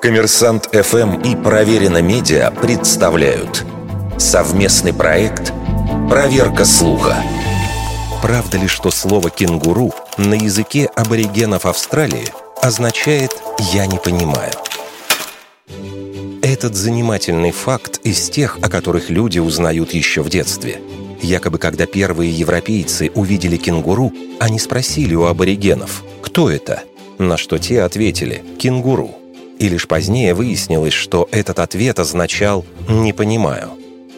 Коммерсант ФМ и Проверено Медиа представляют совместный проект «Проверка слуха». Правда ли, что слово «кенгуру» на языке аборигенов Австралии означает «я не понимаю»? Этот занимательный факт из тех, о которых люди узнают еще в детстве. Якобы, когда первые европейцы увидели кенгуру, они спросили у аборигенов, кто это? На что те ответили «кенгуру». И лишь позднее выяснилось, что этот ответ означал «не понимаю».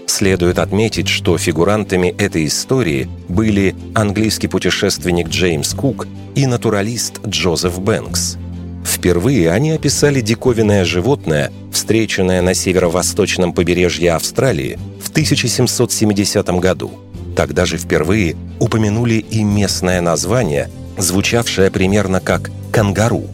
Следует отметить, что фигурантами этой истории были английский путешественник Джеймс Кук и натуралист Джозеф Бэнкс. Впервые они описали диковинное животное, встреченное на северо-восточном побережье Австралии в 1770 году. Тогда же впервые упомянули и местное название, звучавшее примерно как «кангару»,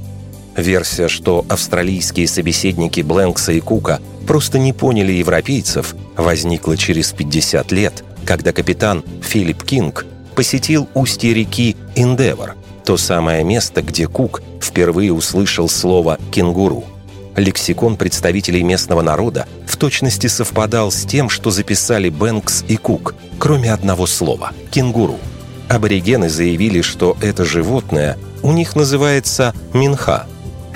Версия, что австралийские собеседники Бленкса и Кука просто не поняли европейцев, возникла через 50 лет, когда капитан Филипп Кинг посетил устье реки Индевор, то самое место, где Кук впервые услышал слово «кенгуру». Лексикон представителей местного народа в точности совпадал с тем, что записали Бэнкс и Кук, кроме одного слова – «кенгуру». Аборигены заявили, что это животное у них называется «минха»,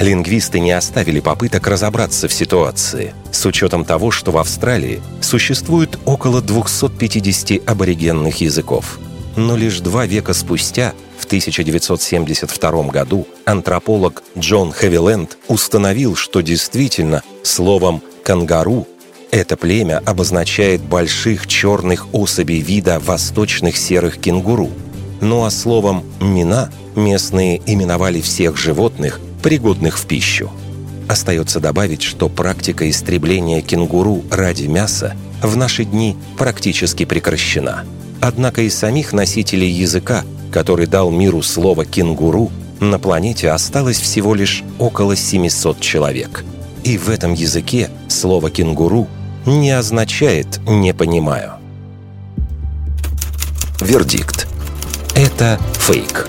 Лингвисты не оставили попыток разобраться в ситуации, с учетом того, что в Австралии существует около 250 аборигенных языков. Но лишь два века спустя, в 1972 году, антрополог Джон Хевиленд установил, что действительно словом «кангару» это племя обозначает больших черных особей вида восточных серых кенгуру. Ну а словом «мина» местные именовали всех животных, пригодных в пищу. Остается добавить, что практика истребления кенгуру ради мяса в наши дни практически прекращена. Однако из самих носителей языка, который дал миру слово «кенгуру», на планете осталось всего лишь около 700 человек. И в этом языке слово «кенгуру» не означает «не понимаю». Вердикт. Это фейк.